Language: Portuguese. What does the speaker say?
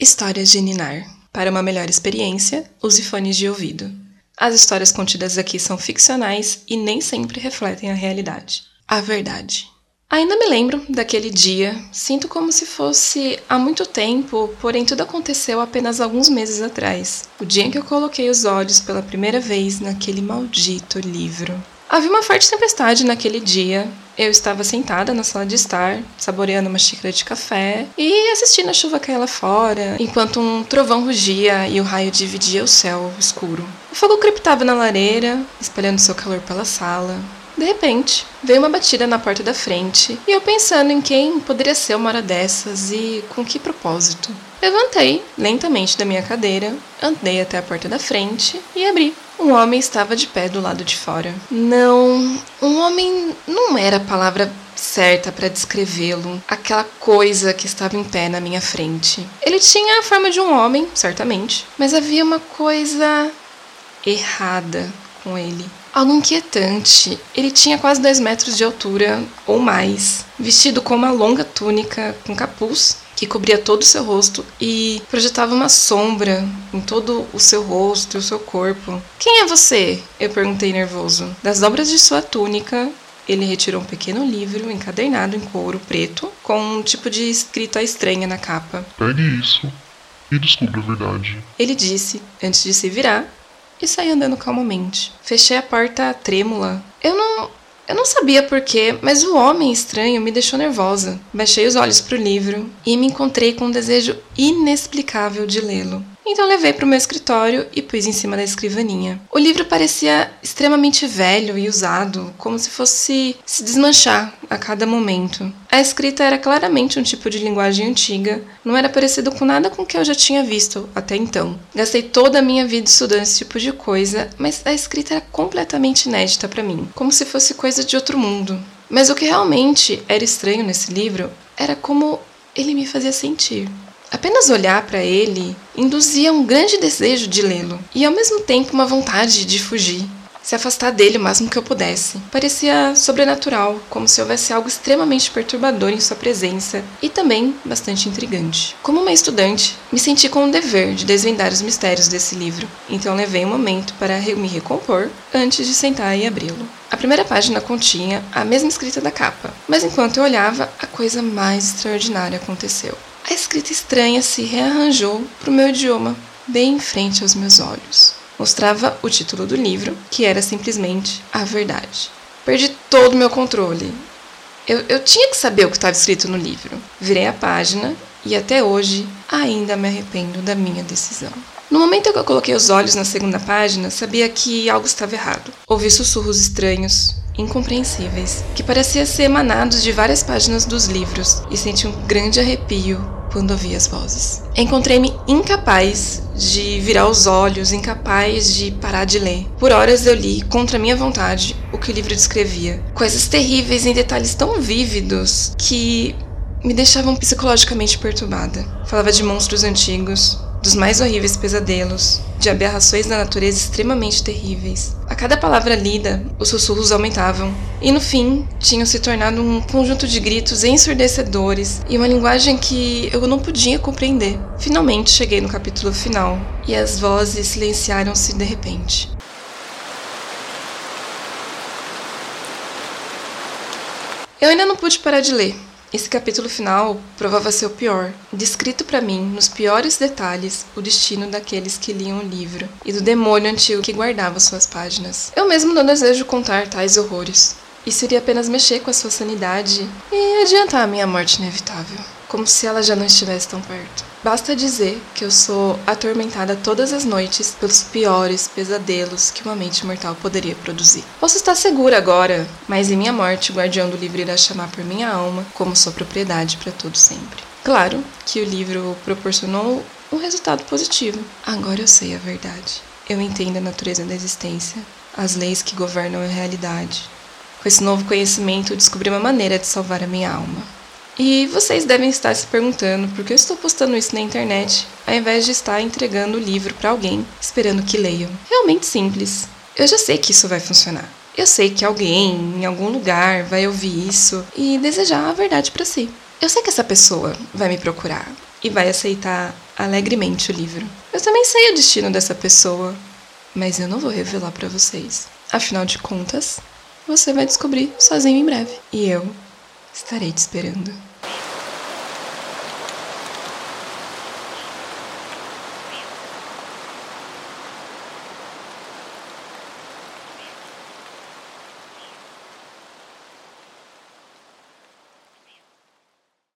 Histórias de Ninar. Para uma melhor experiência, use fones de ouvido. As histórias contidas aqui são ficcionais e nem sempre refletem a realidade. A verdade. Ainda me lembro daquele dia, sinto como se fosse há muito tempo, porém tudo aconteceu apenas alguns meses atrás. O dia em que eu coloquei os olhos pela primeira vez naquele maldito livro. Havia uma forte tempestade naquele dia. Eu estava sentada na sala de estar, saboreando uma xícara de café e assistindo a chuva cair lá fora, enquanto um trovão rugia e o raio dividia o céu escuro. O fogo crepitava na lareira, espalhando seu calor pela sala. De repente, veio uma batida na porta da frente e eu pensando em quem poderia ser uma hora dessas e com que propósito. Levantei lentamente da minha cadeira, andei até a porta da frente e abri. Um homem estava de pé do lado de fora. Não, um homem não era a palavra certa para descrevê-lo, aquela coisa que estava em pé na minha frente. Ele tinha a forma de um homem, certamente, mas havia uma coisa errada com ele. Algo inquietante. Ele tinha quase dois metros de altura ou mais, vestido com uma longa túnica com capuz que cobria todo o seu rosto e projetava uma sombra em todo o seu rosto e o seu corpo. Quem é você? Eu perguntei nervoso. Das dobras de sua túnica, ele retirou um pequeno livro encadernado em couro preto com um tipo de escrita estranha na capa. Pegue isso e descubra a verdade. Ele disse, antes de se virar, e saí andando calmamente. Fechei a porta trêmula. Eu não eu não sabia porquê, mas o homem estranho me deixou nervosa. Baixei os olhos para o livro e me encontrei com um desejo inexplicável de lê-lo. Então levei para o meu escritório e pus em cima da escrivaninha. O livro parecia extremamente velho e usado, como se fosse se desmanchar a cada momento. A escrita era claramente um tipo de linguagem antiga, não era parecido com nada com que eu já tinha visto até então. Gastei toda a minha vida estudando esse tipo de coisa, mas a escrita era completamente inédita para mim, como se fosse coisa de outro mundo. Mas o que realmente era estranho nesse livro era como ele me fazia sentir. Apenas olhar para ele induzia um grande desejo de lê-lo e ao mesmo tempo uma vontade de fugir, se afastar dele o máximo que eu pudesse. Parecia sobrenatural, como se houvesse algo extremamente perturbador em sua presença e também bastante intrigante. Como uma estudante, me senti com o dever de desvendar os mistérios desse livro, então levei um momento para me recompor antes de sentar e abri-lo. A primeira página continha a mesma escrita da capa, mas enquanto eu olhava, a coisa mais extraordinária aconteceu. A escrita estranha se rearranjou para o meu idioma, bem em frente aos meus olhos. Mostrava o título do livro, que era simplesmente A Verdade. Perdi todo o meu controle. Eu, eu tinha que saber o que estava escrito no livro. Virei a página e até hoje ainda me arrependo da minha decisão. No momento em que eu coloquei os olhos na segunda página, sabia que algo estava errado. Ouvi sussurros estranhos, incompreensíveis, que pareciam ser emanados de várias páginas dos livros, e senti um grande arrepio quando ouvi as vozes. Encontrei-me incapaz de virar os olhos, incapaz de parar de ler. Por horas eu li, contra minha vontade, o que o livro descrevia. Coisas terríveis em detalhes tão vívidos que me deixavam psicologicamente perturbada. Falava de monstros antigos, dos mais horríveis pesadelos, de aberrações da natureza extremamente terríveis. Cada palavra lida, os sussurros aumentavam, e no fim tinham se tornado um conjunto de gritos ensurdecedores e uma linguagem que eu não podia compreender. Finalmente cheguei no capítulo final, e as vozes silenciaram-se de repente. Eu ainda não pude parar de ler. Esse capítulo final provava ser o pior, descrito para mim, nos piores detalhes, o destino daqueles que liam o livro e do demônio antigo que guardava suas páginas. Eu mesmo não desejo contar tais horrores. Isso iria apenas mexer com a sua sanidade e adiantar a minha morte inevitável, como se ela já não estivesse tão perto. Basta dizer que eu sou atormentada todas as noites pelos piores pesadelos que uma mente mortal poderia produzir. Posso estar segura agora, mas em minha morte o guardião do livro irá chamar por minha alma como sua propriedade para todo sempre. Claro que o livro proporcionou um resultado positivo. Agora eu sei a verdade. Eu entendo a natureza da existência, as leis que governam a realidade. Com esse novo conhecimento, descobri uma maneira de salvar a minha alma. E vocês devem estar se perguntando por que eu estou postando isso na internet, ao invés de estar entregando o livro para alguém esperando que leiam. Realmente simples. Eu já sei que isso vai funcionar. Eu sei que alguém em algum lugar vai ouvir isso e desejar a verdade para si. Eu sei que essa pessoa vai me procurar e vai aceitar alegremente o livro. Eu também sei o destino dessa pessoa, mas eu não vou revelar para vocês. Afinal de contas, você vai descobrir sozinho em breve. E eu estarei te esperando.